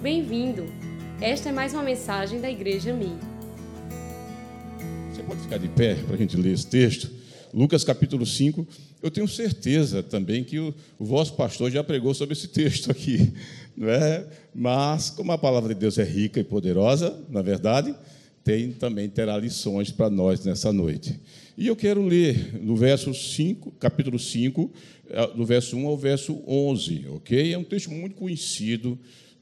Bem-vindo! Esta é mais uma mensagem da Igreja Mi. Você pode ficar de pé para a gente ler esse texto? Lucas capítulo 5. Eu tenho certeza também que o, o vosso pastor já pregou sobre esse texto aqui, não é? Mas, como a palavra de Deus é rica e poderosa, na verdade, tem também terá lições para nós nessa noite. E eu quero ler no verso 5, capítulo 5, eh, do verso 1 ao verso 11, ok? É um texto muito conhecido,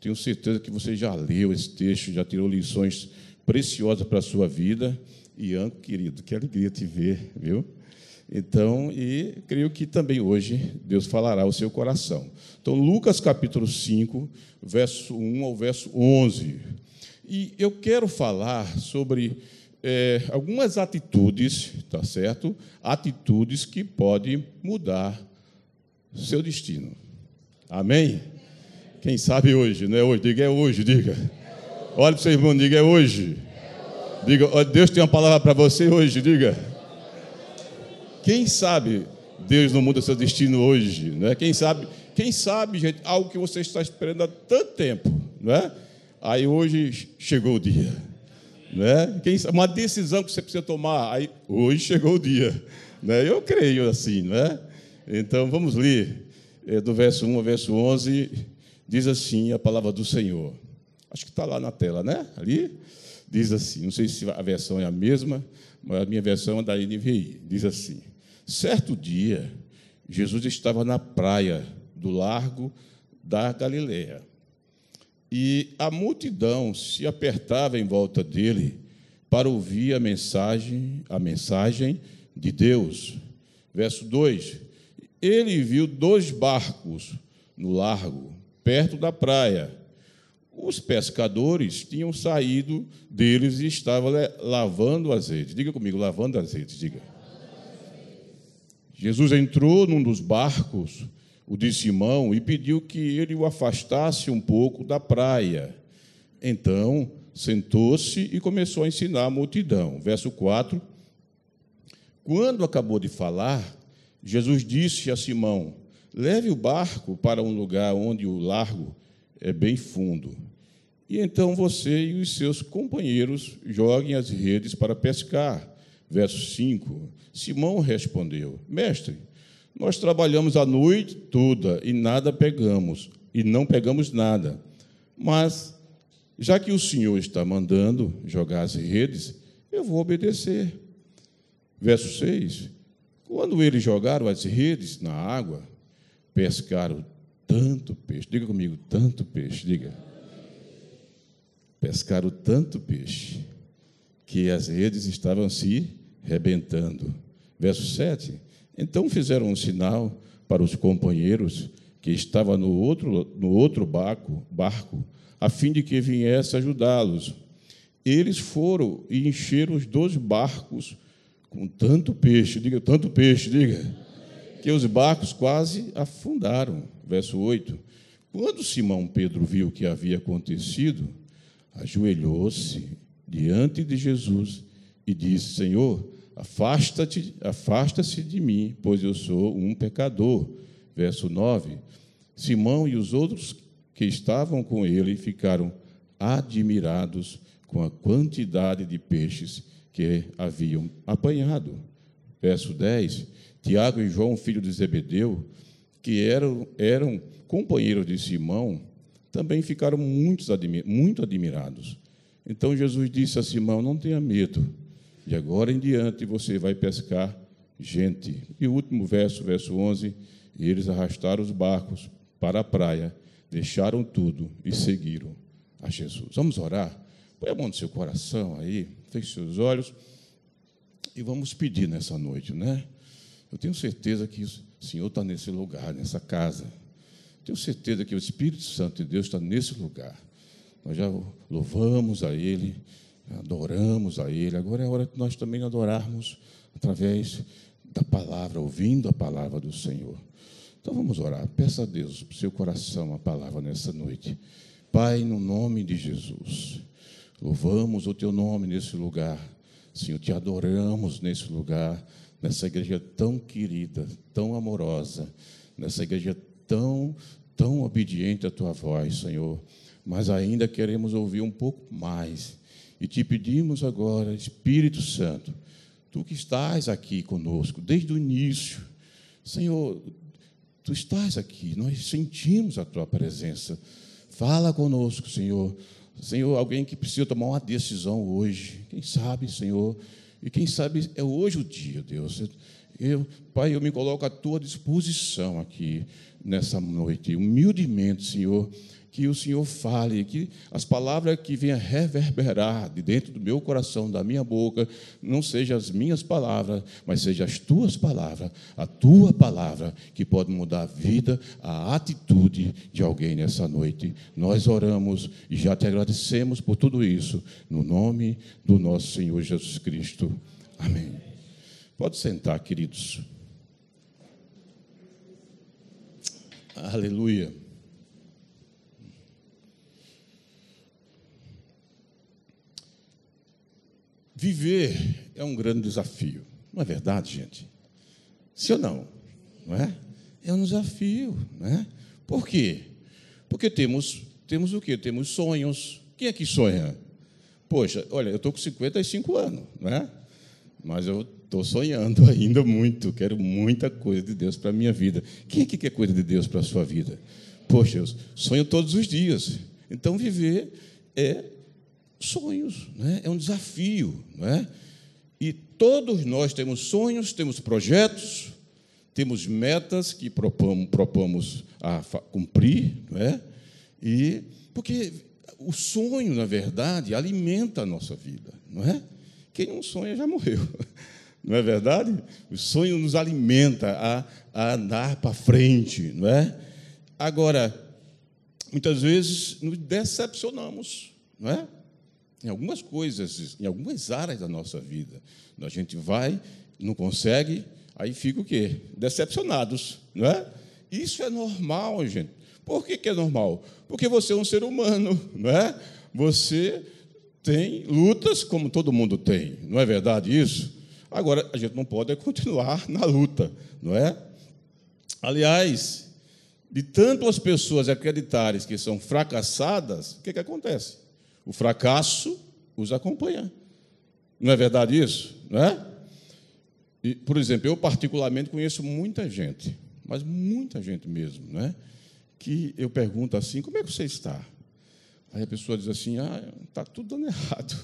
tenho certeza que você já leu esse texto, já tirou lições preciosas para a sua vida. Ian, querido, que alegria te ver, viu? Então, e creio que também hoje Deus falará ao seu coração. Então, Lucas capítulo 5, verso 1 ao verso 11. E eu quero falar sobre é, algumas atitudes, tá certo? Atitudes que podem mudar seu destino. Amém? Quem sabe hoje, não é hoje? Diga, é hoje, diga. Olha para o seu irmão, diga, é hoje. Diga, Deus tem uma palavra para você hoje, diga. Quem sabe Deus não muda seu destino hoje, não é? Quem sabe, quem sabe, gente, algo que você está esperando há tanto tempo, não é? Aí hoje chegou o dia. Né? Uma decisão que você precisa tomar. Aí, hoje chegou o dia. Né? Eu creio assim. Né? Então vamos ler é, do verso 1 ao verso 11. Diz assim a palavra do Senhor. Acho que está lá na tela, né? Ali. Diz assim: não sei se a versão é a mesma, mas a minha versão é da NVI. Diz assim: Certo dia, Jesus estava na praia do largo da Galileia e a multidão se apertava em volta dele para ouvir a mensagem, a mensagem de Deus. Verso 2: Ele viu dois barcos no largo, perto da praia. Os pescadores tinham saído deles e estavam lavando azeite. Diga comigo, lavando azeite, diga. Jesus entrou num dos barcos o de Simão e pediu que ele o afastasse um pouco da praia. Então, sentou-se e começou a ensinar a multidão. Verso 4. Quando acabou de falar, Jesus disse a Simão: Leve o barco para um lugar onde o largo é bem fundo. E então você e os seus companheiros joguem as redes para pescar. Verso 5. Simão respondeu: Mestre, nós trabalhamos a noite toda e nada pegamos, e não pegamos nada. Mas, já que o Senhor está mandando jogar as redes, eu vou obedecer. Verso 6: Quando eles jogaram as redes na água, pescaram tanto peixe. Diga comigo, tanto peixe, diga. Pescaram tanto peixe que as redes estavam se rebentando. Verso 7: então fizeram um sinal para os companheiros que estavam no outro, no outro barco, barco, a fim de que viesse ajudá-los. Eles foram e encheram os dois barcos com tanto peixe, diga, tanto peixe, diga, que os barcos quase afundaram. Verso 8. Quando Simão Pedro viu o que havia acontecido, ajoelhou-se diante de Jesus e disse: Senhor, Afasta-te, afasta-se de mim, pois eu sou um pecador. Verso 9. Simão e os outros que estavam com ele ficaram admirados com a quantidade de peixes que haviam apanhado. Verso 10. Tiago e João, filho de Zebedeu, que eram, eram companheiros de Simão, também ficaram muito, muito admirados. Então Jesus disse a Simão: Não tenha medo de agora em diante você vai pescar gente. E o último verso, verso 11: E eles arrastaram os barcos para a praia, deixaram tudo e seguiram a Jesus. Vamos orar? Põe a mão no seu coração aí, feche seus olhos e vamos pedir nessa noite, né? Eu tenho certeza que o Senhor está nesse lugar, nessa casa. Tenho certeza que o Espírito Santo de Deus está nesse lugar. Nós já louvamos a Ele adoramos a Ele. Agora é hora de nós também adorarmos através da palavra, ouvindo a palavra do Senhor. Então vamos orar. Peça a Deus para o seu coração a palavra nessa noite. Pai, no nome de Jesus, louvamos o teu nome nesse lugar. Senhor, te adoramos nesse lugar, nessa igreja tão querida, tão amorosa, nessa igreja tão, tão obedientes à tua voz, Senhor, mas ainda queremos ouvir um pouco mais. E te pedimos agora, Espírito Santo, tu que estás aqui conosco desde o início, Senhor, tu estás aqui, nós sentimos a tua presença. Fala conosco, Senhor. Senhor, alguém que precisa tomar uma decisão hoje, quem sabe, Senhor, e quem sabe é hoje o dia, Deus. Eu, Pai, eu me coloco à tua disposição aqui nessa noite, humildemente, Senhor, que o Senhor fale, que as palavras que venham reverberar de dentro do meu coração, da minha boca, não sejam as minhas palavras, mas sejam as tuas palavras, a tua palavra, que pode mudar a vida, a atitude de alguém nessa noite. Nós oramos e já te agradecemos por tudo isso, no nome do nosso Senhor Jesus Cristo. Amém. Pode sentar, queridos. Aleluia. Viver é um grande desafio. Não é verdade, gente? Sim ou não? Não é? É um desafio, né? Por quê? Porque temos, temos o quê? Temos sonhos. Quem é que sonha? Poxa, olha, eu estou com 55 anos, né? Mas eu estou sonhando ainda muito. Quero muita coisa de Deus para a minha vida. Quem é que quer coisa de Deus para a sua vida? Poxa, eu sonho todos os dias. Então, viver é sonhos, né? é um desafio. Né? E todos nós temos sonhos, temos projetos, temos metas que propomos, propomos a cumprir, né? e porque o sonho, na verdade, alimenta a nossa vida, não é? Quem não sonha já morreu, não é verdade? O sonho nos alimenta a, a andar para frente, não é? Agora, muitas vezes nos decepcionamos, não é? Em algumas coisas, em algumas áreas da nossa vida. A gente vai, não consegue, aí fica o quê? Decepcionados, não é? Isso é normal, gente. Por que, que é normal? Porque você é um ser humano, não é? Você tem lutas como todo mundo tem, não é verdade isso? Agora, a gente não pode continuar na luta, não é? Aliás, de tanto as pessoas acreditarem que são fracassadas, o que, que acontece? O fracasso os acompanha. Não é verdade isso? Não é? E, por exemplo, eu particularmente conheço muita gente, mas muita gente mesmo, não é? que eu pergunto assim, como é que você está? Aí a pessoa diz assim, ah, está tudo dando errado.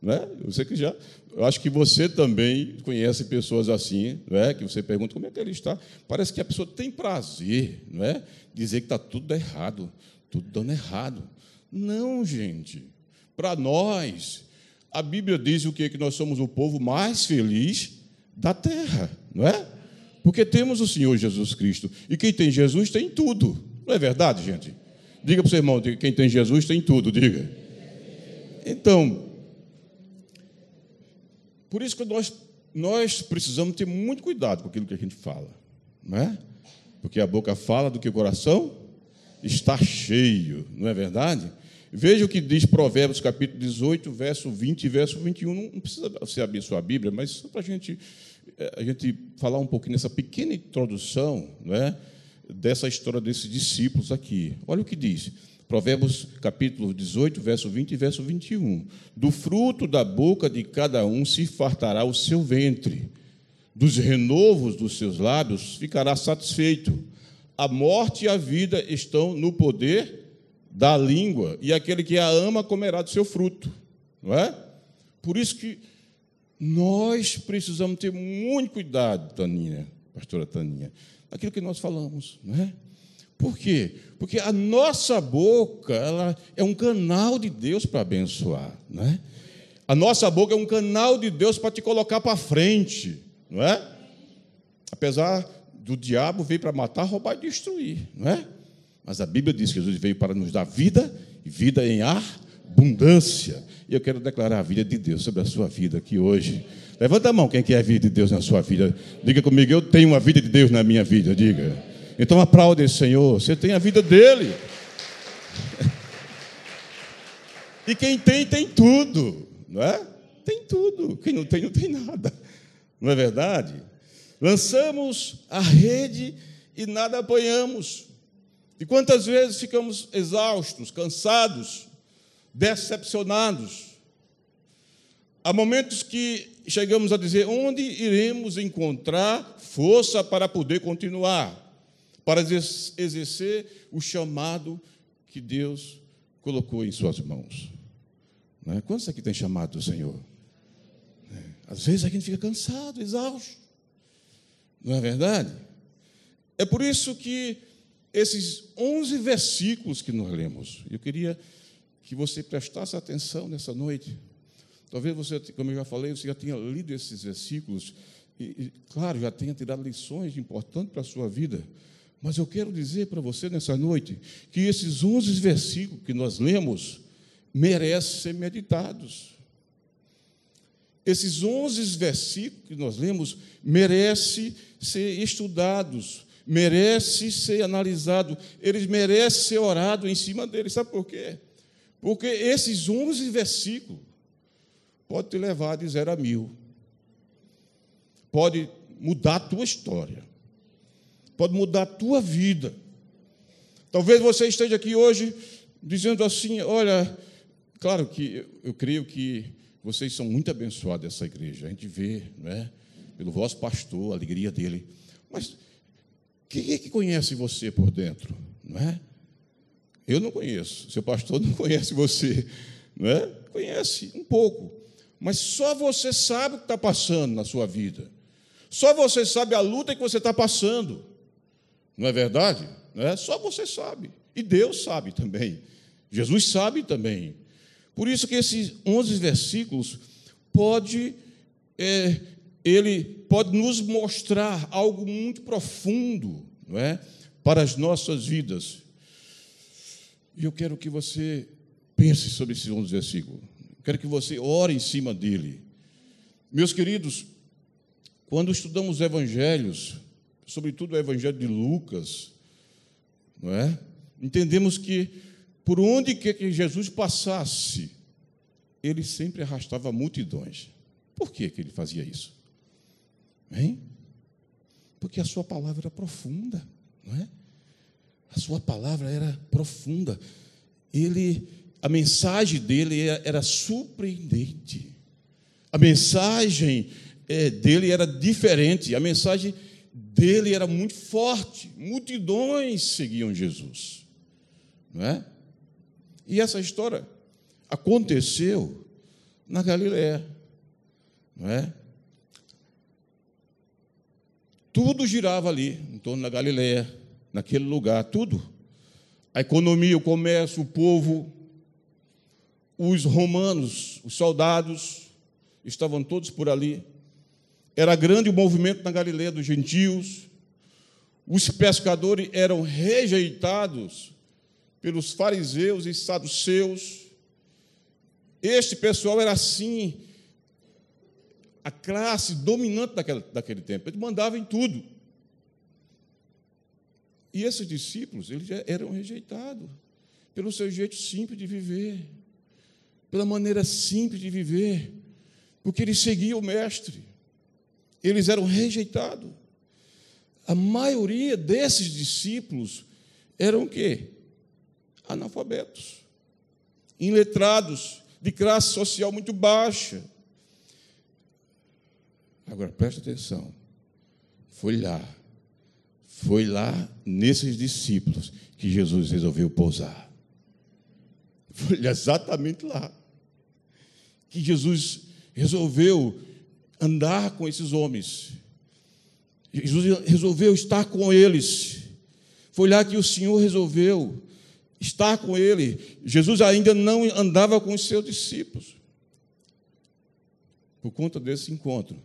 Não é? Você que já, eu acho que você também conhece pessoas assim, não é? Que você pergunta como é que ele está. Parece que a pessoa tem prazer, não é? Dizer que está tudo errado, tudo dando errado. Não, gente. Para nós, a Bíblia diz o que? Que nós somos o povo mais feliz da terra, não é? Porque temos o Senhor Jesus Cristo. E quem tem Jesus tem tudo. Não é verdade, gente? Diga para o seu irmão, quem tem Jesus tem tudo, diga. Então, por isso que nós, nós precisamos ter muito cuidado com aquilo que a gente fala, não é? Porque a boca fala do que o coração está cheio, não é verdade? Veja o que diz Provérbios capítulo 18, verso 20 e verso 21. Não precisa você abrir sua Bíblia, mas só para a gente, eh, a gente falar um pouquinho nessa pequena introdução né, dessa história desses discípulos aqui. Olha o que diz. Provérbios capítulo 18, verso 20 e verso 21. Do fruto da boca de cada um se fartará o seu ventre, dos renovos dos seus lábios ficará satisfeito. A morte e a vida estão no poder da língua, e aquele que a ama comerá do seu fruto. Não é? Por isso que nós precisamos ter muito cuidado, Taninha, pastora Taninha, daquilo que nós falamos, não é? Por quê? Porque a nossa boca ela é um canal de Deus para abençoar, não é? A nossa boca é um canal de Deus para te colocar para frente, não é? Apesar do diabo vir para matar, roubar e destruir, não é? Mas a Bíblia diz que Jesus veio para nos dar vida e vida em abundância. E eu quero declarar a vida de Deus sobre a sua vida aqui hoje. Levanta a mão quem quer a vida de Deus na sua vida. Diga comigo, eu tenho uma vida de Deus na minha vida. Diga. Então aplaude esse Senhor. Você tem a vida dele. E quem tem, tem tudo. Não é? Tem tudo. Quem não tem, não tem nada. Não é verdade? Lançamos a rede e nada apanhamos. E quantas vezes ficamos exaustos, cansados, decepcionados. Há momentos que chegamos a dizer: onde iremos encontrar força para poder continuar, para exercer o chamado que Deus colocou em Suas mãos? Não é? Quantos aqui têm chamado do Senhor? É. Às vezes a gente fica cansado, exausto. Não é verdade? É por isso que esses 11 versículos que nós lemos, eu queria que você prestasse atenção nessa noite. Talvez você, como eu já falei, você já tenha lido esses versículos e, e claro, já tenha tirado lições importantes para a sua vida. Mas eu quero dizer para você nessa noite que esses 11 versículos que nós lemos merecem ser meditados. Esses 11 versículos que nós lemos merecem ser estudados, merecem ser analisados, eles merecem ser orado em cima deles. Sabe por quê? Porque esses 11 versículos pode te levar de zero a mil. Pode mudar a tua história. Pode mudar a tua vida. Talvez você esteja aqui hoje dizendo assim: olha, claro que eu, eu creio que vocês são muito abençoados dessa igreja. A gente vê, não é? Pelo vosso pastor, a alegria dele. Mas quem é que conhece você por dentro? Não é? Eu não conheço, seu pastor não conhece você, não é? Conhece um pouco, mas só você sabe o que está passando na sua vida. Só você sabe a luta que você está passando, não é verdade? Não é? Só você sabe, e Deus sabe também, Jesus sabe também. Por isso que esses 11 versículos pode, é, ele pode nos mostrar algo muito profundo, não é, para as nossas vidas. E eu quero que você pense sobre esses 11 versículos. Quero que você ore em cima dele. Meus queridos, quando estudamos evangelhos, sobretudo o evangelho de Lucas, não é? Entendemos que por onde quer que Jesus passasse, ele sempre arrastava multidões. Por que, que ele fazia isso? Hein? Porque a sua palavra era profunda, não é? A sua palavra era profunda. Ele, a mensagem dele era, era surpreendente. A mensagem é, dele era diferente. A mensagem dele era muito forte. Multidões seguiam Jesus, não é? E essa história aconteceu na Galiléia, não é? Tudo girava ali, em torno da Galiléia naquele lugar, tudo. A economia, o comércio, o povo, os romanos, os soldados, estavam todos por ali. Era grande o movimento na Galileia dos gentios. Os pescadores eram rejeitados pelos fariseus e saduceus. Este pessoal era assim, a classe dominante daquele, daquele tempo. Eles mandavam em tudo. E esses discípulos, eles eram rejeitados pelo seu jeito simples de viver, pela maneira simples de viver, porque eles seguiam o mestre. Eles eram rejeitados. A maioria desses discípulos eram o quê? Analfabetos, iletrados, de classe social muito baixa. Agora preste atenção. Foi lá foi lá nesses discípulos que Jesus resolveu pousar. Foi exatamente lá que Jesus resolveu andar com esses homens. Jesus resolveu estar com eles. Foi lá que o Senhor resolveu estar com ele. Jesus ainda não andava com os seus discípulos. Por conta desse encontro,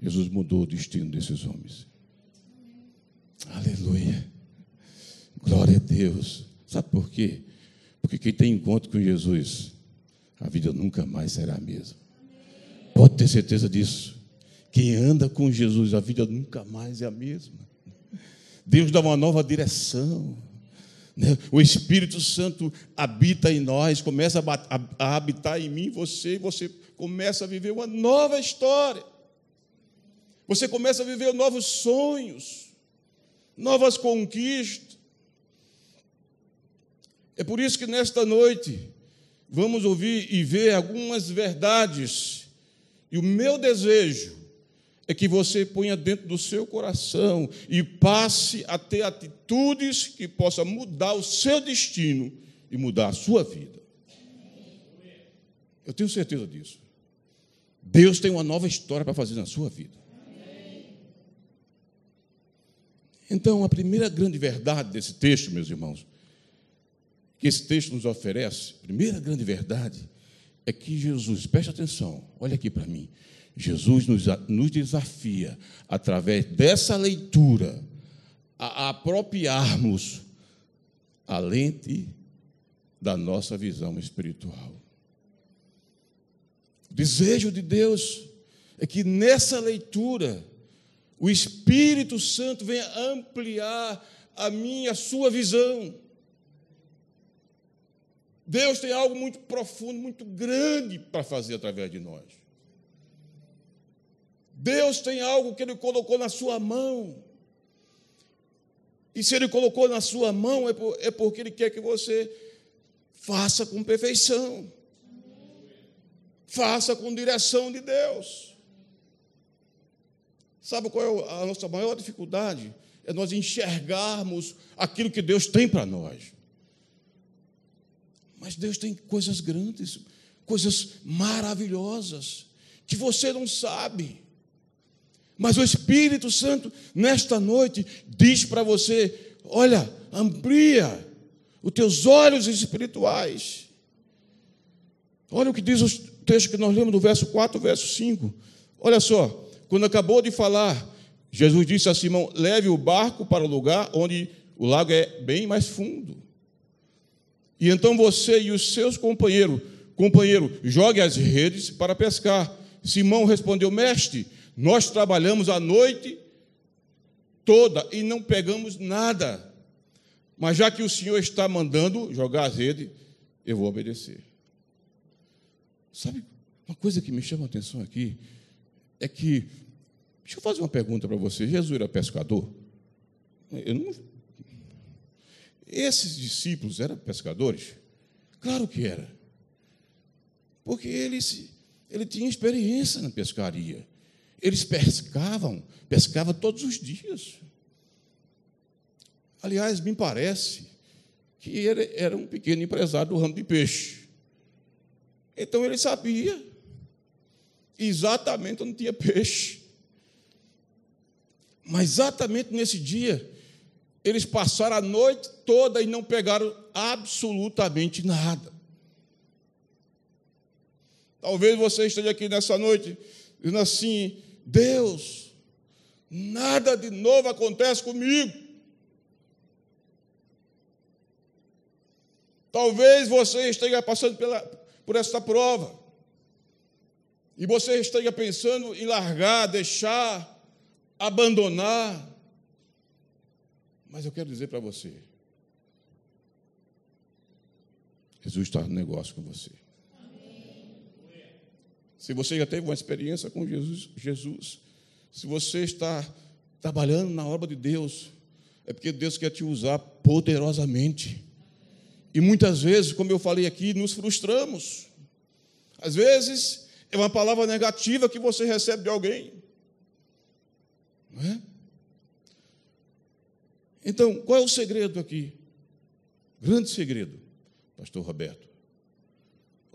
Jesus mudou o destino desses homens. Aleluia. Glória a Deus. Sabe por quê? Porque quem tem encontro com Jesus, a vida nunca mais será a mesma. Pode ter certeza disso. Quem anda com Jesus, a vida nunca mais é a mesma. Deus dá uma nova direção. Né? O Espírito Santo habita em nós, começa a habitar em mim você, e você começa a viver uma nova história. Você começa a viver novos sonhos. novas conquistas. É por isso que nesta noite vamos ouvir e ver algumas verdades. E o meu desejo é que você ponha dentro do seu coração e passe a ter atitudes que possam mudar o seu destino e mudar a sua vida. Eu tenho certeza disso. Deus tem uma nova história para fazer na sua vida. Então, a primeira grande verdade desse texto, meus irmãos, que esse texto nos oferece, a primeira grande verdade, é que Jesus, preste atenção, olha aqui para mim. Jesus nos, nos, desafia, através dessa leitura, a, a apropriarmos a lente da nossa visão espiritual. O desejo de Deus é que nessa leitura, o Espírito Santo venha ampliar a minha, a sua visão. Deus tem algo muito profundo, muito grande para fazer através de nós. Deus tem algo que Ele colocou na sua mão. E se Ele colocou na sua mão, é, é porque Ele quer que você faça com perfeição. Faça com direção de Deus. Sabe qual é a nossa maior dificuldade? É nós enxergarmos aquilo que Deus tem para nós. Mas Deus tem coisas grandes, coisas maravilhosas, que você não sabe. Mas o Espírito Santo, nesta noite, diz para você: olha, amplia os teus olhos espirituais. Olha o que diz o texto que nós lemos do verso 4, verso 5. Olha só. Quando acabou de falar, Jesus disse a Simão: leve o barco para o lugar onde o lago é bem mais fundo. E então você e os seus companheiros, companheiro, jogue as redes para pescar. Simão respondeu: Mestre, nós trabalhamos a noite toda e não pegamos nada. Mas já que o Senhor está mandando jogar as redes, eu vou obedecer. Sabe, uma coisa que me chama a atenção aqui é que, deixa eu fazer uma pergunta para você: Jesus era pescador? Não, esses discípulos eram pescadores? Claro que era. Porque eles, ele tinha experiência na pescaria. Eles pescavam, pescavam todos os dias. Aliás, me parece que ele era um pequeno empresário do ramo de peixe. Então ele sabia exatamente onde tinha peixe. Mas exatamente nesse dia, eles passaram a noite toda e não pegaram absolutamente nada. Talvez você esteja aqui nessa noite dizendo assim: Deus, nada de novo acontece comigo. Talvez você esteja passando pela, por essa prova e você esteja pensando em largar, deixar, abandonar. Mas eu quero dizer para você: Jesus está no negócio com você. Se você já teve uma experiência com Jesus, Jesus, se você está trabalhando na obra de Deus, é porque Deus quer te usar poderosamente. E muitas vezes, como eu falei aqui, nos frustramos. Às vezes, é uma palavra negativa que você recebe de alguém. Não é? Então, qual é o segredo aqui? Grande segredo, Pastor Roberto.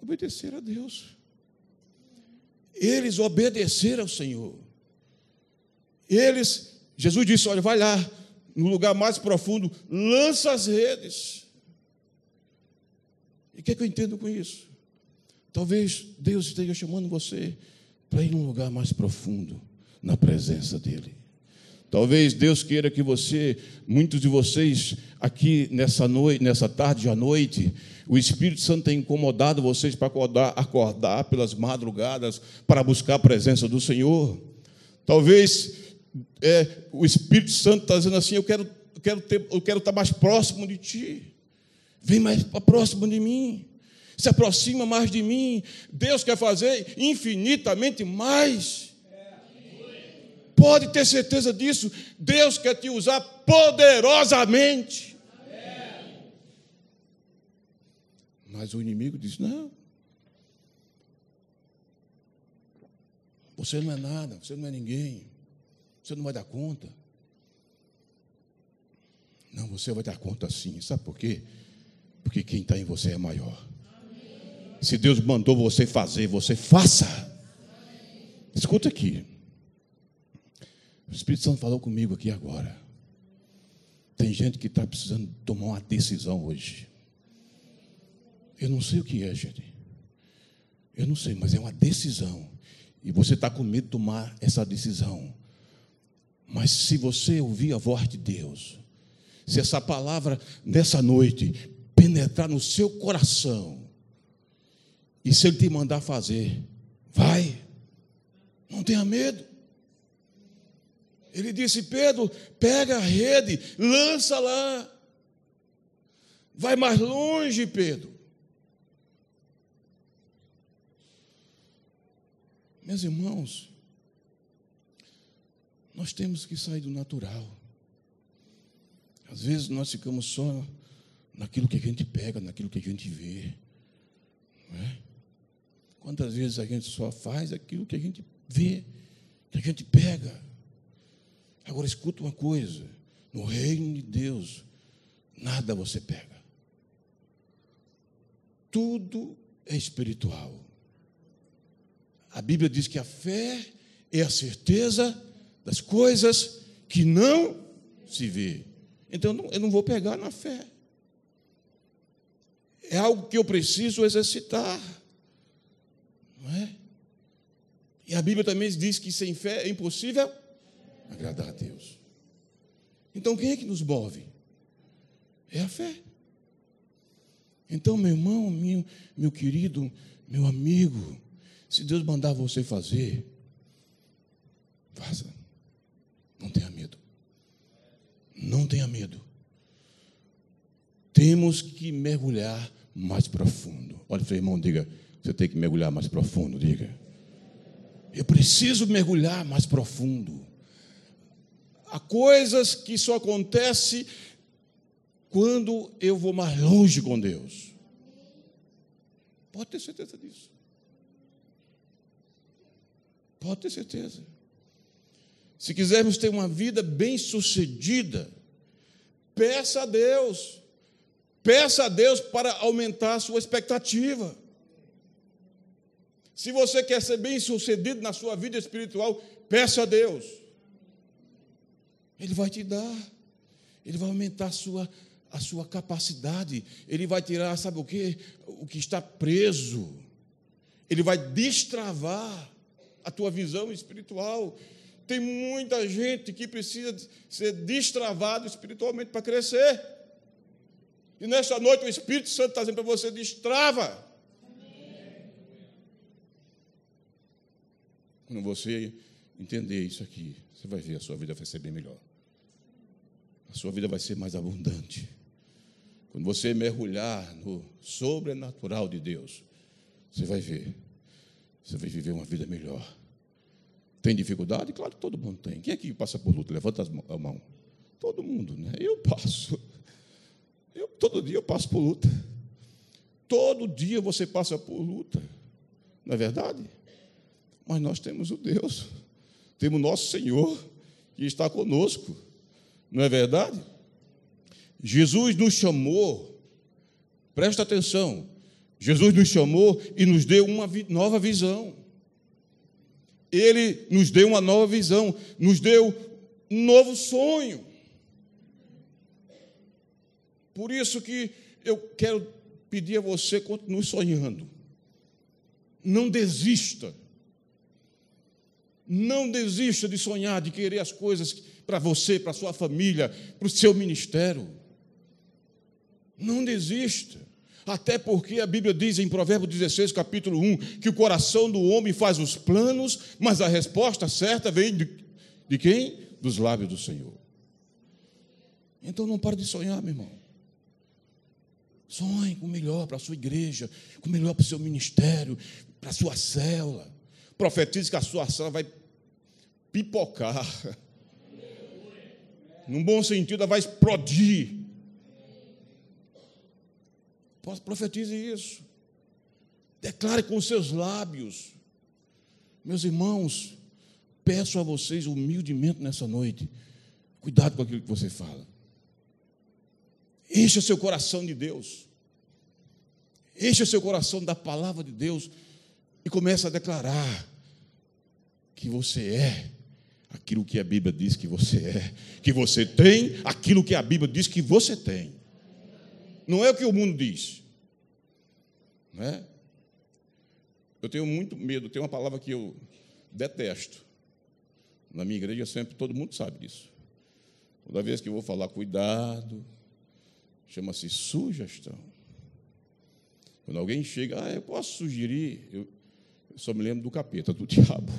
Obedecer a Deus. Eles obedeceram ao Senhor. Eles, Jesus disse: olha, vai lá, no lugar mais profundo, lança as redes. E o que, é que eu entendo com isso? Talvez Deus esteja chamando você para ir num lugar mais profundo, na presença dEle. Talvez Deus queira que você, muitos de vocês aqui nessa noite, nessa tarde à noite, o Espírito Santo tem incomodado vocês para acordar, acordar pelas madrugadas para buscar a presença do Senhor. Talvez é, o Espírito Santo está dizendo assim: eu quero, eu quero, ter, eu quero estar mais próximo de Ti. Vem mais próximo de mim se aproxima mais de mim. Deus quer fazer infinitamente mais. pode ter certeza disso. Deus quer te usar poderosamente. Mas o inimigo diz: não. Você não é nada, você não é ninguém, você não vai dar conta. Não, você vai dar conta sim. Sabe por quê? Porque quem está em você é maior. Se Deus mandou você fazer, você faça. Escuta aqui. O Espírito Santo falou comigo aqui agora. Tem gente que está precisando tomar uma decisão hoje. Eu não sei o que é, gente. Eu não sei, mas é uma decisão. E você está com medo de tomar essa decisão. Mas se você ouvir a voz de Deus, se essa palavra nessa noite penetrar no seu coração, e se Ele te mandar fazer, vai, não tenha medo. Ele disse: Pedro, pega a rede, lança lá. Vai mais longe, Pedro. Meus irmãos, nós temos que sair do natural. Às vezes nós ficamos só naquilo que a gente pega, naquilo que a gente vê. Não é? Quantas vezes a gente só faz aquilo que a gente vê, que a gente pega. Agora escuta uma coisa: no reino de Deus, nada você pega. Tudo é espiritual. A Bíblia diz que a fé é a certeza das coisas que não se vê. Então eu não vou pegar na fé. É algo que eu preciso exercitar. Não é? E a Bíblia também diz que sem fé é impossível agradar a Deus. Então quem é que nos move? É a fé. Então, meu irmão, meu, meu querido, meu amigo, se Deus mandar você fazer, faça. Não tenha medo. Não tenha medo. Temos que mergulhar mais profundo. Olha, irmão, diga: você tem que mergulhar mais profundo, diga. Eu preciso mergulhar mais profundo. Há coisas que só acontecem quando eu vou mais longe com Deus. Pode ter certeza disso. Pode ter certeza. Se quisermos ter uma vida bem-sucedida, peça a Deus. Peça a Deus para aumentar a sua expectativa. Se você quer ser bem-sucedido na sua vida espiritual, peça a Deus. Ele vai te dar. Ele vai aumentar a sua, a sua capacidade. Ele vai tirar, sabe o que? O que está preso. Ele vai destravar a tua visão espiritual. Tem muita gente que precisa ser destravado espiritualmente para crescer. E nesta noite o Espírito Santo está dizendo para você: destrava. Quando você entender isso aqui, você vai ver a sua vida vai ser bem melhor. A sua vida vai ser mais abundante. Quando você mergulhar no sobrenatural de Deus, você vai ver você vai viver uma vida melhor. Tem dificuldade? Claro que todo mundo tem. Quem é que passa por luta? Levanta a mão. Todo mundo, né? Eu passo. Eu, todo dia eu passo por luta. Todo dia você passa por luta. Não é verdade? Mas nós temos o Deus. Temos o nosso Senhor que está conosco. Não é verdade? Jesus nos chamou, presta atenção, Jesus nos chamou e nos deu uma nova visão. Ele nos deu uma nova visão, nos deu um novo sonho. Por isso que eu quero pedir a você, continue sonhando. Não desista. Não desista de sonhar, de querer as coisas para você, para sua família, para o seu ministério. Não desista. Até porque a Bíblia diz em Provérbios 16, capítulo 1, que o coração do homem faz os planos, mas a resposta certa vem de, de quem? Dos lábios do Senhor. Então não pare de sonhar, meu irmão. Sonhe com o melhor para a sua igreja, com o melhor para o seu ministério, para a sua célula. Profetize que a sua célula vai pipocar. Num bom sentido, ela vai explodir. Profetize isso. Declare com seus lábios. Meus irmãos, peço a vocês humildemente nessa noite, cuidado com aquilo que você fala. Encha seu coração de Deus. Encha seu coração da palavra de Deus e comece a declarar que você é aquilo que a Bíblia diz que você é, que você tem aquilo que a Bíblia diz que você tem. Não é o que o mundo diz. Não é? Eu tenho muito medo, tem uma palavra que eu detesto. Na minha igreja sempre todo mundo sabe disso. Toda vez que eu vou falar cuidado, chama-se sugestão. Quando alguém chega, ah, eu posso sugerir, eu, eu só me lembro do capeta, do diabo.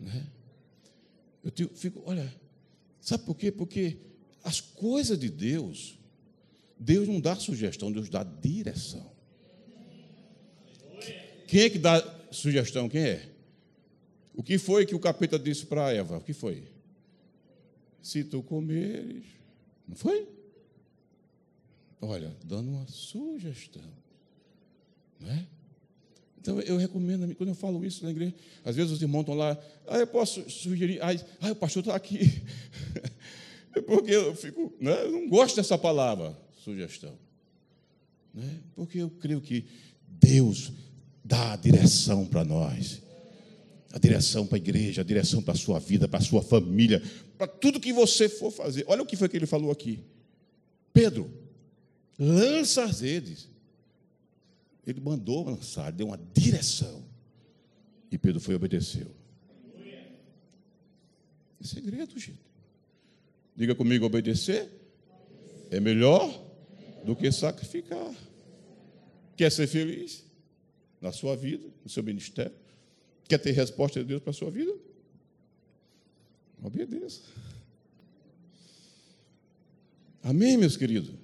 Né? Eu fico, olha, sabe por quê? Porque as coisas de Deus, Deus não dá sugestão, Deus dá direção. Quem é que dá sugestão? Quem é? O que foi que o capeta disse para Eva? O que foi? Se tu comeres. Não foi? Olha, dando uma sugestão. Não é? Então eu recomendo, quando eu falo isso na igreja, às vezes os irmãos estão lá, ah, eu posso sugerir, ah, ah o pastor está aqui. É porque eu fico, né, eu não gosto dessa palavra, sugestão. Né? Porque eu creio que Deus dá a direção para nós. A direção para a igreja, a direção para a sua vida, para a sua família, para tudo que você for fazer. Olha o que foi que ele falou aqui. Pedro, lança as redes. Ele mandou lançar, deu uma direção. E Pedro foi e obedeceu. É segredo, gente. Diga comigo: obedecer é melhor do que sacrificar. Quer ser feliz? na sua vida, no seu ministério? Quer ter resposta de Deus para a sua vida? Obedeça. Amém, meus queridos?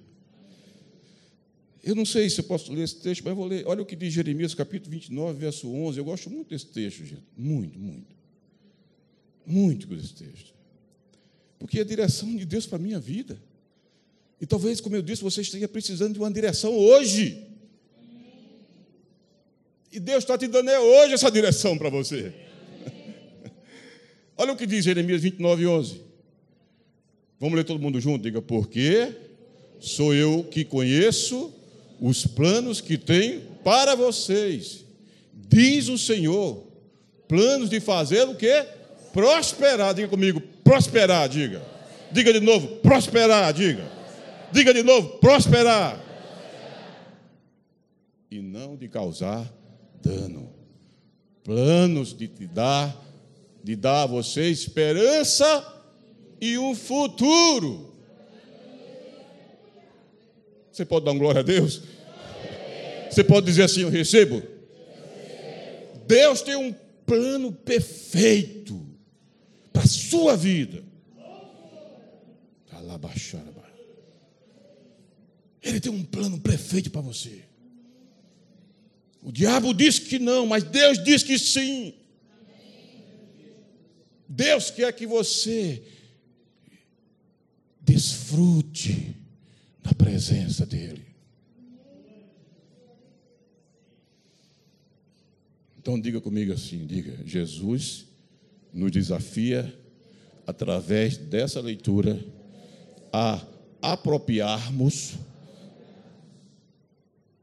Eu não sei se eu posso ler esse texto, mas vou ler. Olha o que diz Jeremias, capítulo 29, verso 11. Eu gosto muito desse texto, gente. Muito, muito. Muito desse texto. Porque é a direção de Deus para a minha vida. E talvez, como eu disse, você esteja precisando de uma direção hoje. E Deus está te dando é hoje essa direção para você. Olha o que diz Jeremias 29, 11. Vamos ler todo mundo junto? Diga, porque sou eu que conheço os planos que tenho para vocês. Diz o Senhor, planos de fazer o quê? Prosperar. Diga comigo, prosperar, diga. Diga de novo, prosperar, diga. Diga de novo, prosperar. E não de causar dano. Planos de te dar, de dar a você esperança e um futuro. Você pode dar um glória a Deus? Você pode dizer assim: Eu recebo? Deus tem um plano perfeito para a sua vida. Ele tem um plano perfeito para você. O diabo diz que não, mas Deus diz que sim. Deus quer que você desfrute da presença dEle. Então diga comigo assim: diga, Jesus nos desafia, através dessa leitura, a apropriarmos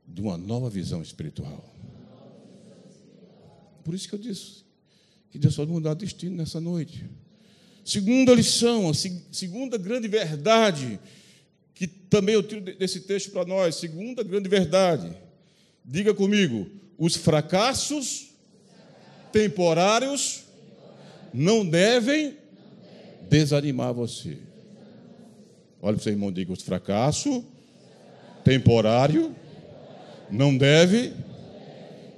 de uma nova visão espiritual. Por isso que eu disse que Deus pode mudar destino nessa noite. Segunda lição, a segunda grande verdade, que também eu tiro desse texto para nós, segunda grande verdade. Diga comigo, os fracassos temporários não devem desanimar você. Olha para o seu irmão, diga, os fracassos temporário não deve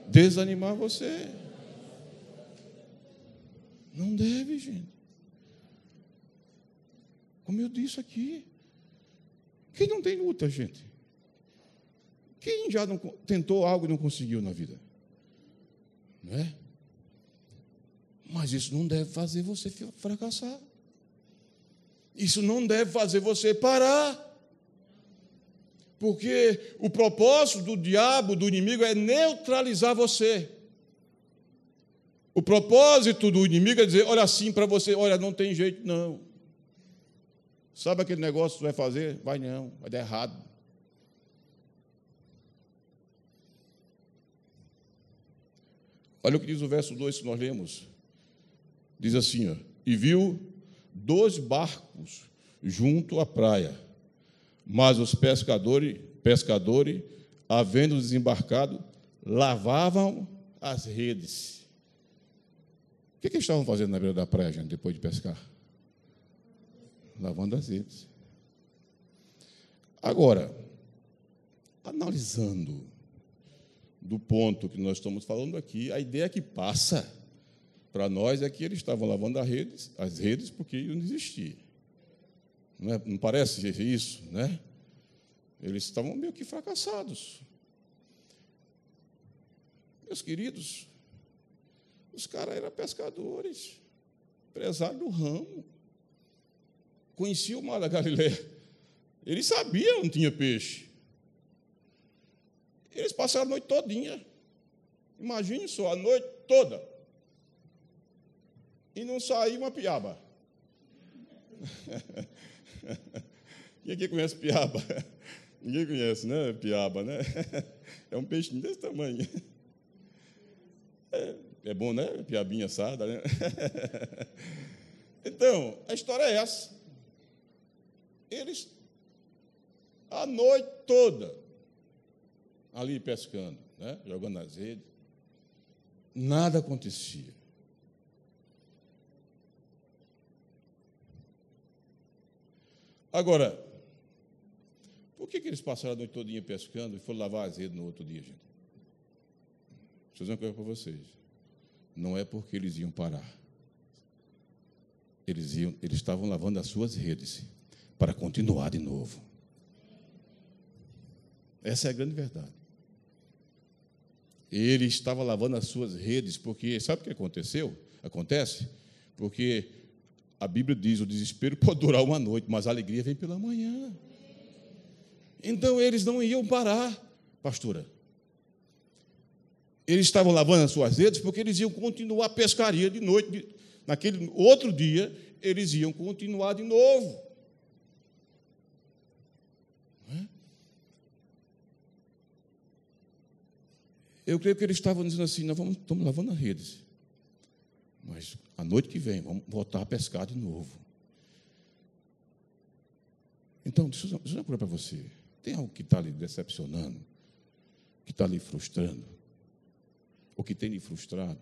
desanimar você. Não deve, gente. Como eu disse aqui. Quem não tem luta, gente? Quem já não, tentou algo e não conseguiu na vida? Não é? Mas isso não deve fazer você fracassar. Isso não deve fazer você parar. Porque o propósito do diabo, do inimigo, é neutralizar você. O propósito do inimigo é dizer: olha assim para você, olha, não tem jeito, não. Sabe aquele negócio que você vai fazer? Vai não, vai dar errado. Olha o que diz o verso 2 que nós lemos. Diz assim: ó, e viu dois barcos junto à praia, mas os pescadores, pescadores, havendo desembarcado, lavavam as redes. O que, que eles estavam fazendo na beira da praia, gente, depois de pescar? Lavando as redes. Agora, analisando do ponto que nós estamos falando aqui, a ideia que passa para nós é que eles estavam lavando as redes, as redes porque iam desistir. Não, é, não parece isso, né? Eles estavam meio que fracassados. Meus queridos, os caras eram pescadores, empresários do ramo, conheciam o mar da Galileia. Eles sabiam que não tinha peixe. Eles passaram a noite todinha. Imagine só, a noite toda. E não saiu uma piaba. Quem aqui conhece piaba? Ninguém conhece, né? Piaba, né? É um peixinho desse tamanho. É, é bom, né? Piabinha assada, né? Então, a história é essa. Eles, a noite toda, ali pescando, né? jogando as redes, nada acontecia. Agora, por que, que eles passaram a noite todinha pescando e foram lavar azedo no outro dia, gente? Deixa eu dizer uma coisa para vocês. Não é porque eles iam parar. Eles, iam, eles estavam lavando as suas redes para continuar de novo. Essa é a grande verdade. Ele estava lavando as suas redes, porque sabe o que aconteceu? Acontece? Porque a Bíblia diz: o desespero pode durar uma noite, mas a alegria vem pela manhã. Então eles não iam parar, pastora. Eles estavam lavando as suas redes porque eles iam continuar a pescaria de noite. Naquele outro dia, eles iam continuar de novo. Eu creio que eles estavam dizendo assim: nós vamos, estamos lavando as redes. Mas a noite que vem, vamos voltar a pescar de novo. Então, deixa eu dizer uma coisa para você. Tem algo que está lhe decepcionando, que está lhe frustrando, ou que tem lhe frustrado.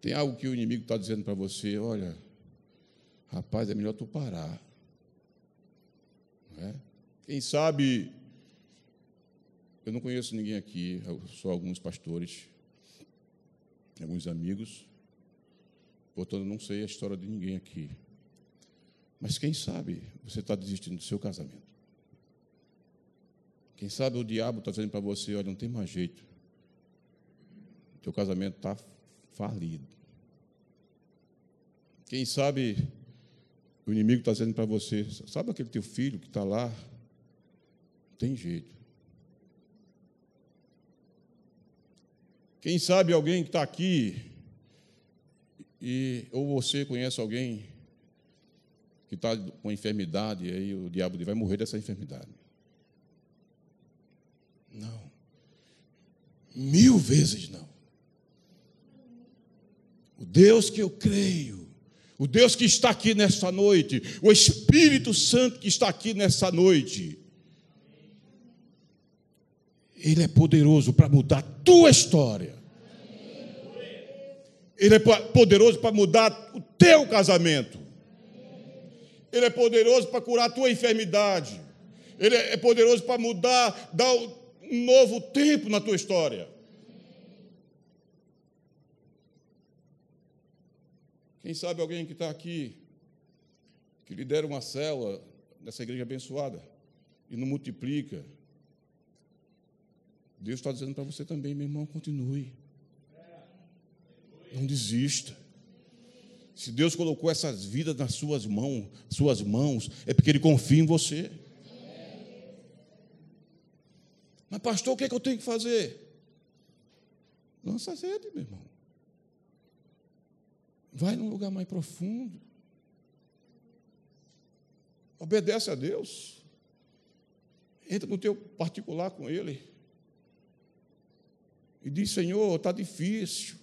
Tem algo que o inimigo está dizendo para você: olha, rapaz, é melhor tu parar. É? Quem sabe, eu não conheço ninguém aqui, só alguns pastores, alguns amigos, portanto, não sei a história de ninguém aqui. Mas quem sabe você está desistindo do seu casamento. Quem sabe o diabo está dizendo para você: olha, não tem mais jeito. Teu casamento está falido. Quem sabe o inimigo está dizendo para você: sabe aquele teu filho que está lá? Não tem jeito. Quem sabe alguém que está aqui, e, ou você conhece alguém que está com enfermidade, e aí o diabo vai morrer dessa enfermidade. Não. Mil vezes não. O Deus que eu creio, o Deus que está aqui nesta noite, o Espírito Santo que está aqui nesta noite, Ele é poderoso para mudar a tua história. Ele é poderoso para mudar o teu casamento. Ele é poderoso para curar a tua enfermidade. Ele é poderoso para mudar, dar um novo tempo na tua história. Quem sabe alguém que está aqui, que lidera uma célula dessa igreja abençoada e não multiplica. Deus está dizendo para você também, meu irmão, continue. Não desista. Se Deus colocou essas vidas nas suas mãos, suas mãos, é porque Ele confia em você. Mas, pastor, o que, é que eu tenho que fazer? Lança as redes, meu irmão. Vai num lugar mais profundo. Obedece a Deus. Entra no teu particular com Ele. E diz: Senhor, está difícil.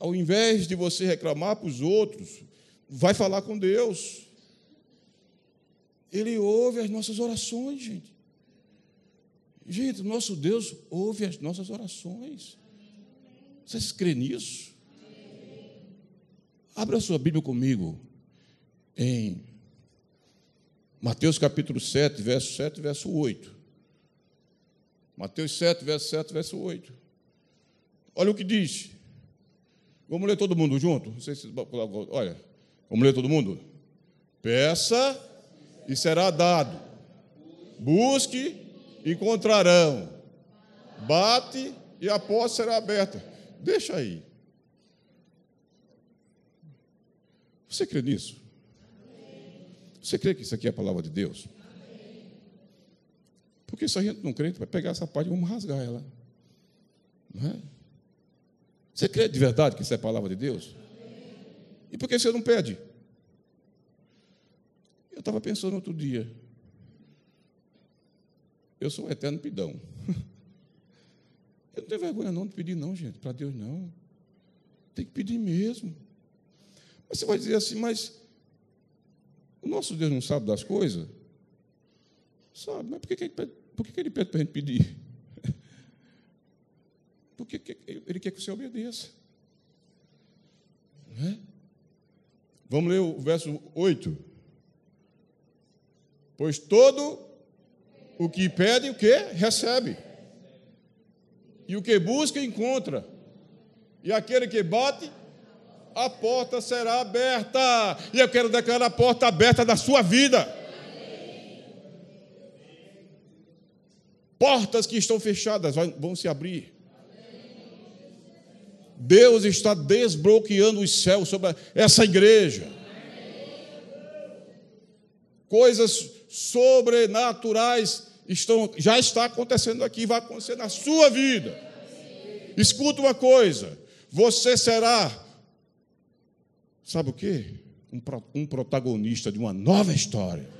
Ao invés de você reclamar para os outros, vai falar com Deus. Ele ouve as nossas orações, gente. Gente, nosso Deus ouve as nossas orações. Vocês creem nisso? Abra sua Bíblia comigo em Mateus capítulo 7, verso 7 verso 8. Mateus 7, verso 7, verso 8. Olha o que diz. Vamos ler todo mundo junto? Não sei se. Olha, vamos ler todo mundo? Peça e será dado. Busque e encontrarão. Bate e a porta será aberta. Deixa aí. Você crê nisso? Você crê que isso aqui é a palavra de Deus? Porque se a gente não crê, vai pegar essa parte e vamos rasgar ela. Não é? Você crê de verdade que isso é palavra de Deus? E por que você não pede? Eu estava pensando outro dia. Eu sou um eterno pidão. Eu não tenho vergonha não de pedir, não, gente, para Deus não. Tem que pedir mesmo. Mas você vai dizer assim, mas o nosso Deus não sabe das coisas? Sabe, mas por que, ele pede, por que ele pede para a gente pedir? Porque ele quer que você obedeça. É? Vamos ler o verso 8. Pois todo o que pede, o que? Recebe. E o que busca, encontra. E aquele que bate, a porta será aberta. E eu quero declarar a porta aberta da sua vida. Portas que estão fechadas vão se abrir. Deus está desbloqueando os céus sobre essa igreja. Coisas sobrenaturais estão, já está acontecendo aqui, vai acontecer na sua vida. Escuta uma coisa: você será, sabe o que? Um, um protagonista de uma nova história.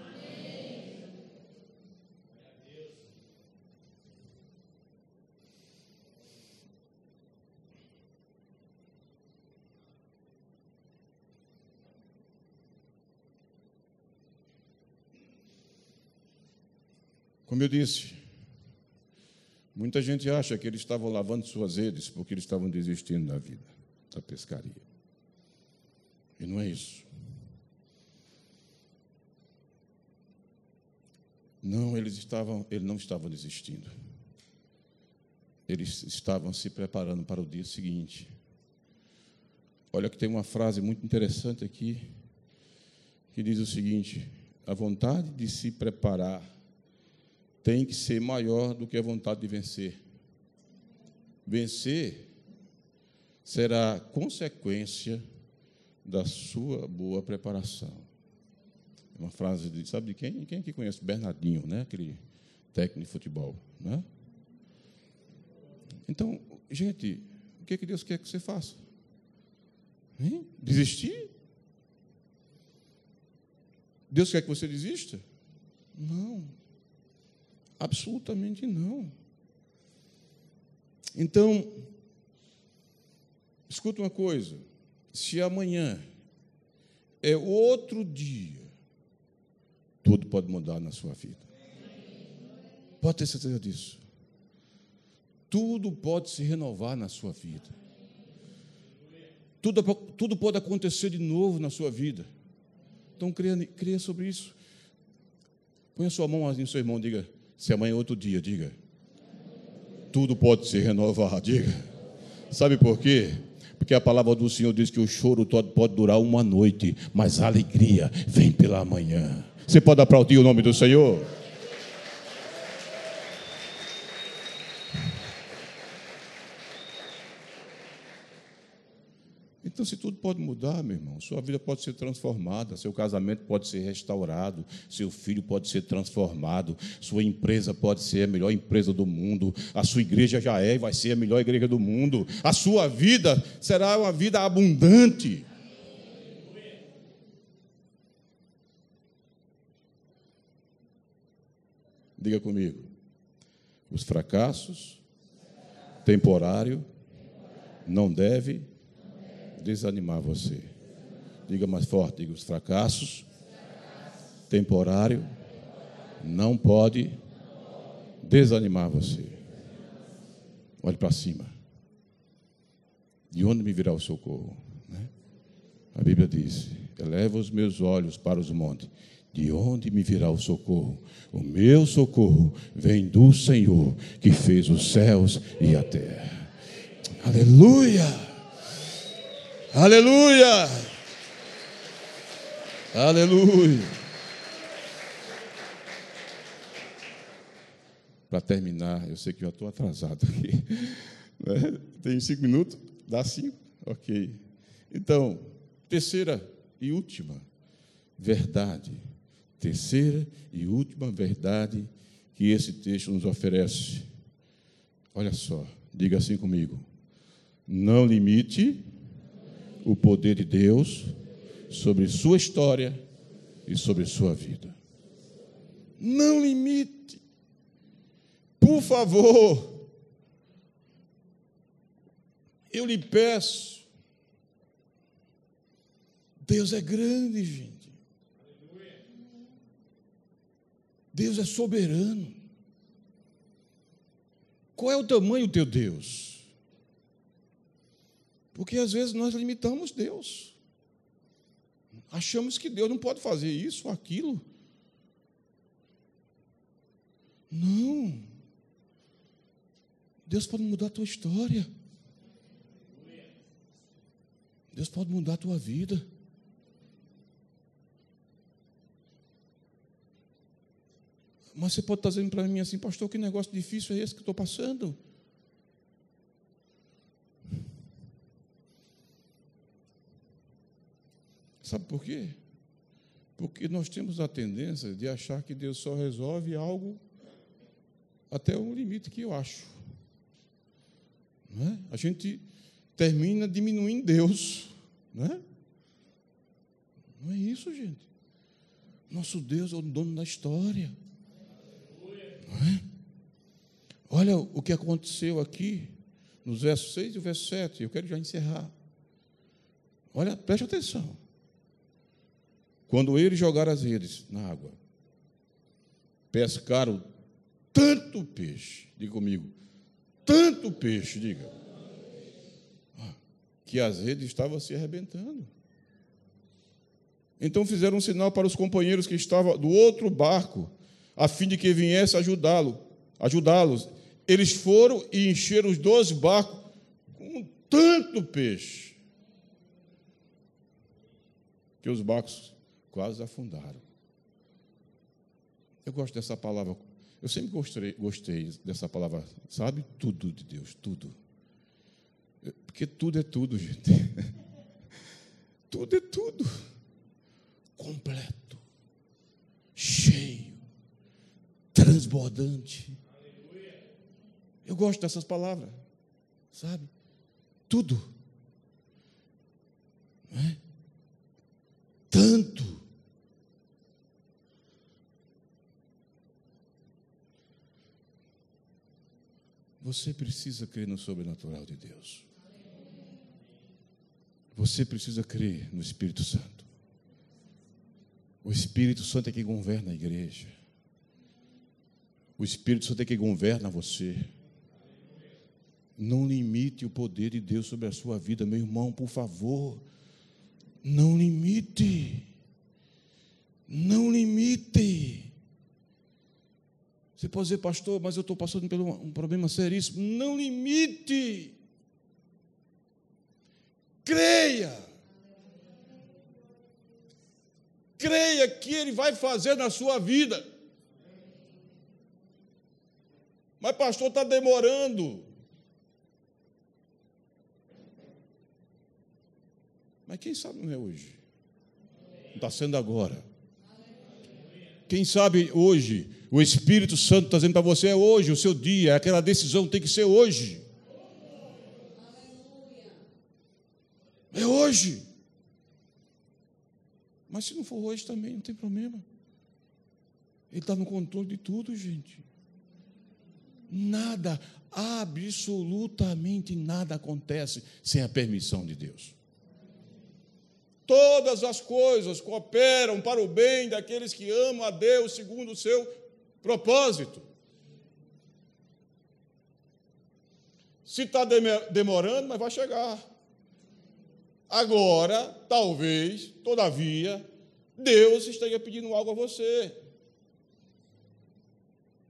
Como eu disse, muita gente acha que eles estavam lavando suas redes porque eles estavam desistindo da vida, da pescaria. E não é isso. Não, eles estavam, eles não estavam desistindo. Eles estavam se preparando para o dia seguinte. Olha que tem uma frase muito interessante aqui que diz o seguinte: a vontade de se preparar tem que ser maior do que a vontade de vencer. Vencer será consequência da sua boa preparação. É uma frase de, sabe de quem? Quem que conhece? Bernardinho, né? Aquele técnico de futebol, né? Então, gente, o que, é que Deus quer que você faça? Hein? Desistir? Deus quer que você desista? Não. Absolutamente não. Então, escuta uma coisa: se amanhã é outro dia, tudo pode mudar na sua vida. Pode ter certeza disso. Tudo pode se renovar na sua vida. Tudo, tudo pode acontecer de novo na sua vida. Então, creia, creia sobre isso. Põe a sua mão no seu irmão, diga: se amanhã é outro dia, diga. Tudo pode se renovar, diga. Sabe por quê? Porque a palavra do Senhor diz que o choro pode durar uma noite, mas a alegria vem pela manhã. Você pode aplaudir o nome do Senhor? Então, se tudo pode mudar, meu irmão, sua vida pode ser transformada, seu casamento pode ser restaurado, seu filho pode ser transformado, sua empresa pode ser a melhor empresa do mundo, a sua igreja já é e vai ser a melhor igreja do mundo, a sua vida será uma vida abundante. Diga comigo. Os fracassos temporário não deve desanimar você. Diga mais forte, diga os fracassos temporário não pode desanimar você. Olhe para cima. De onde me virá o socorro? Né? A Bíblia diz: eleva os meus olhos para os montes. De onde me virá o socorro? O meu socorro vem do Senhor que fez os céus e a terra. Aleluia! Aleluia! Aleluia! Para terminar, eu sei que já estou atrasado aqui. Né? Tem cinco minutos? Dá cinco? Ok. Então, terceira e última verdade terceira e última verdade que esse texto nos oferece. Olha só, diga assim comigo. Não limite o poder de Deus sobre sua história e sobre sua vida. Não limite. Por favor, eu lhe peço. Deus é grande, gente. Deus é soberano. Qual é o tamanho do teu Deus? Porque às vezes nós limitamos Deus. Achamos que Deus não pode fazer isso ou aquilo. Não. Deus pode mudar a tua história. Deus pode mudar a tua vida. Mas você pode estar dizendo para mim assim, pastor, que negócio difícil é esse que estou passando? Sabe por quê? Porque nós temos a tendência de achar que Deus só resolve algo até um limite que eu acho. É? A gente termina diminuindo Deus. Não é? Não é isso, gente. Nosso Deus é o dono da história. É? Olha o que aconteceu aqui, nos versos 6 e o verso 7. Eu quero já encerrar. Olha, preste atenção. Quando eles jogaram as redes na água, pescaram tanto peixe, diga comigo, tanto peixe, diga, que as redes estavam se arrebentando. Então fizeram um sinal para os companheiros que estavam do outro barco a fim de que viesse ajudá-lo, ajudá-los. Eles foram e encheram os doze barcos com tanto peixe que os barcos quase afundaram. Eu gosto dessa palavra. Eu sempre gostei, gostei dessa palavra, sabe? Tudo de Deus, tudo. Porque tudo é tudo, gente. tudo é tudo. Completo. Cheio transbordante. Eu gosto dessas palavras, sabe? Tudo. Não é? Tanto. Você precisa crer no sobrenatural de Deus. Você precisa crer no Espírito Santo. O Espírito Santo é quem governa a igreja. O Espírito Santo é quem governa você. Não limite o poder de Deus sobre a sua vida, meu irmão, por favor. Não limite. Não limite. Você pode dizer, pastor, mas eu estou passando por um problema seríssimo. Não limite. Creia. Creia que Ele vai fazer na sua vida. Mas, pastor, está demorando. Mas quem sabe não é hoje? Está sendo agora. Quem sabe hoje, o Espírito Santo está dizendo para você: é hoje o seu dia, aquela decisão tem que ser hoje. É hoje. Mas se não for hoje também, não tem problema. Ele está no controle de tudo, gente. Nada, absolutamente nada acontece sem a permissão de Deus. Todas as coisas cooperam para o bem daqueles que amam a Deus segundo o seu propósito. Se está demorando, mas vai chegar. Agora, talvez, todavia, Deus esteja pedindo algo a você.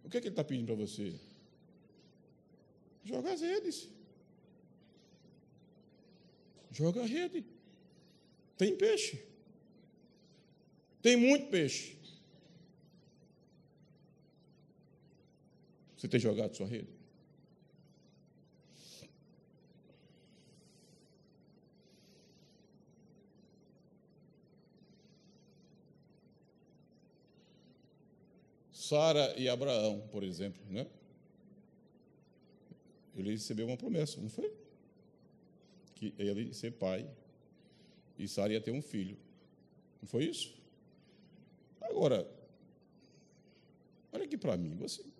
O que, é que ele está pedindo para você? Joga as redes. Joga a rede. Tem peixe. Tem muito peixe. Você tem jogado sua rede? Sara e Abraão, por exemplo, né? Ele recebeu uma promessa, não foi? Que ele ia ser pai e Sara ia ter um filho. Não foi isso? Agora, olha aqui para mim, você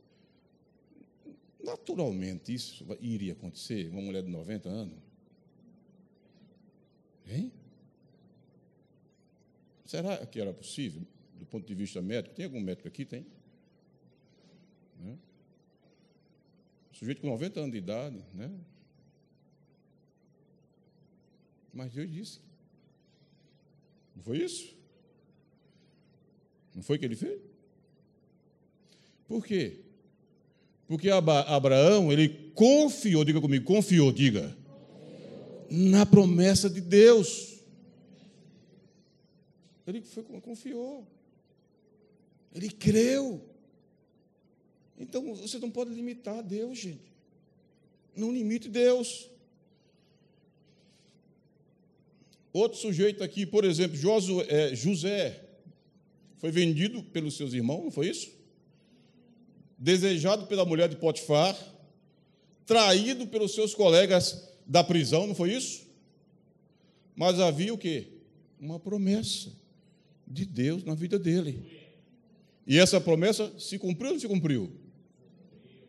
naturalmente isso iria acontecer, uma mulher de 90 anos? Hein? Será que era possível, do ponto de vista médico? Tem algum médico aqui? Tem? Né? Sujeito com 90 anos de idade, né? Mas Deus disse. Não foi isso? Não foi o que ele fez? Por quê? Porque Abraão, ele confiou, diga comigo, confiou, diga, na promessa de Deus. Ele foi, confiou. Ele creu. Então, você não pode limitar Deus, gente. Não limite Deus. Outro sujeito aqui, por exemplo, Josué, é, José, foi vendido pelos seus irmãos, não foi isso? Desejado pela mulher de Potifar, traído pelos seus colegas da prisão, não foi isso? Mas havia o quê? Uma promessa de Deus na vida dele. E essa promessa se cumpriu ou não se cumpriu?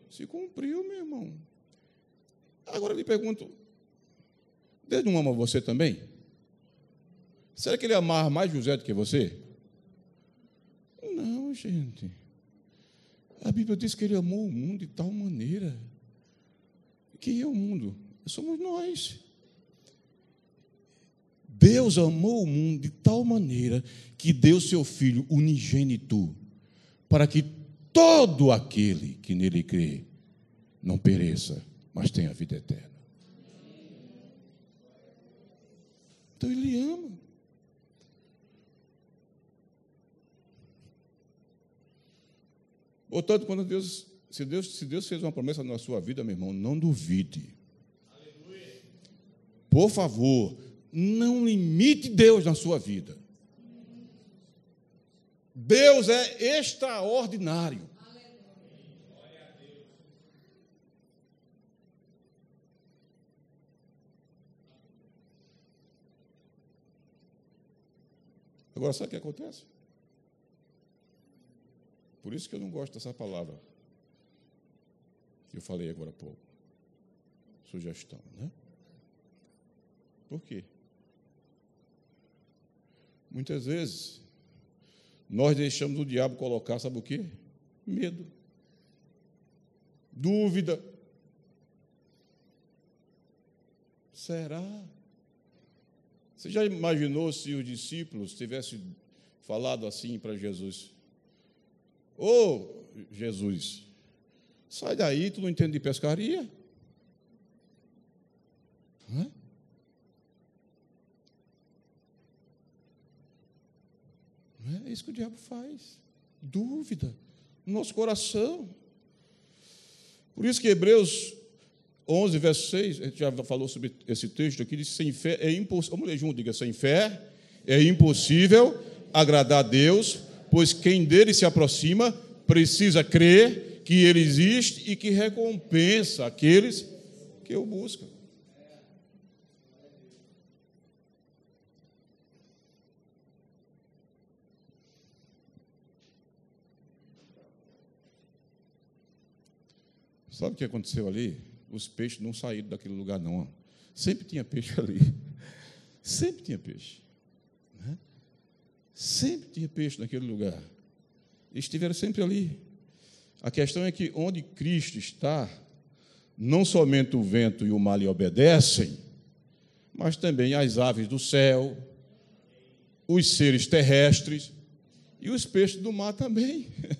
Se cumpriu, meu irmão. Agora eu lhe pergunto: Deus não ama você também? Será que ele amava mais José do que você? Não, gente. A Bíblia diz que ele amou o mundo de tal maneira. Quem é o mundo? Somos nós. Deus amou o mundo de tal maneira que deu seu Filho unigênito, para que todo aquele que nele crê não pereça, mas tenha vida eterna. Então ele ama. Portanto, quando Deus, se Deus, se Deus fez uma promessa na sua vida, meu irmão, não duvide. Por favor, não limite Deus na sua vida. Deus é extraordinário. Agora, sabe o que acontece? Por isso que eu não gosto dessa palavra que eu falei agora há pouco. Sugestão, né? Por quê? Muitas vezes nós deixamos o diabo colocar, sabe o quê? Medo, dúvida. Será? Você já imaginou se os discípulos tivessem falado assim para Jesus? Ô oh, Jesus, sai daí, tu não entende de pescaria? Hã? É isso que o diabo faz. Dúvida no nosso coração. Por isso que Hebreus 11, verso 6, a gente já falou sobre esse texto aqui, diz: sem fé é impossível. Vamos ler junto, diga: sem fé é impossível agradar a Deus, pois quem dele se aproxima precisa crer que ele existe e que recompensa aqueles que o buscam. Sabe o que aconteceu ali? Os peixes não saíram daquele lugar, não. Sempre tinha peixe ali. Sempre tinha peixe. Sempre tinha peixe naquele lugar. Estiveram sempre ali. A questão é que onde Cristo está, não somente o vento e o mar lhe obedecem, mas também as aves do céu, os seres terrestres e os peixes do mar também.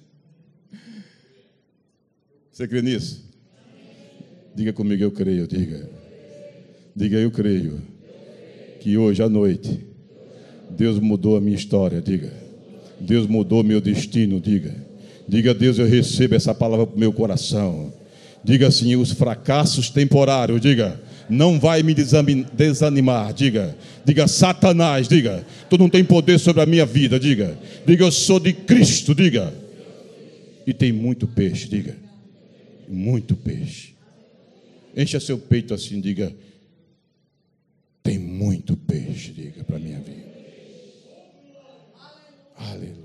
Você crê nisso? Diga comigo, eu creio, diga. Diga, eu creio. Que hoje à noite, Deus mudou a minha história, diga. Deus mudou meu destino, diga. Diga, Deus, eu recebo essa palavra para o meu coração. Diga assim, os fracassos temporários, diga, não vai me desanimar, diga. Diga, Satanás, diga, tu não tem poder sobre a minha vida, diga. Diga, eu sou de Cristo, diga. E tem muito peixe, diga. Muito peixe. Encha seu peito assim, diga: tem muito peixe, diga para minha vida. Aleluia.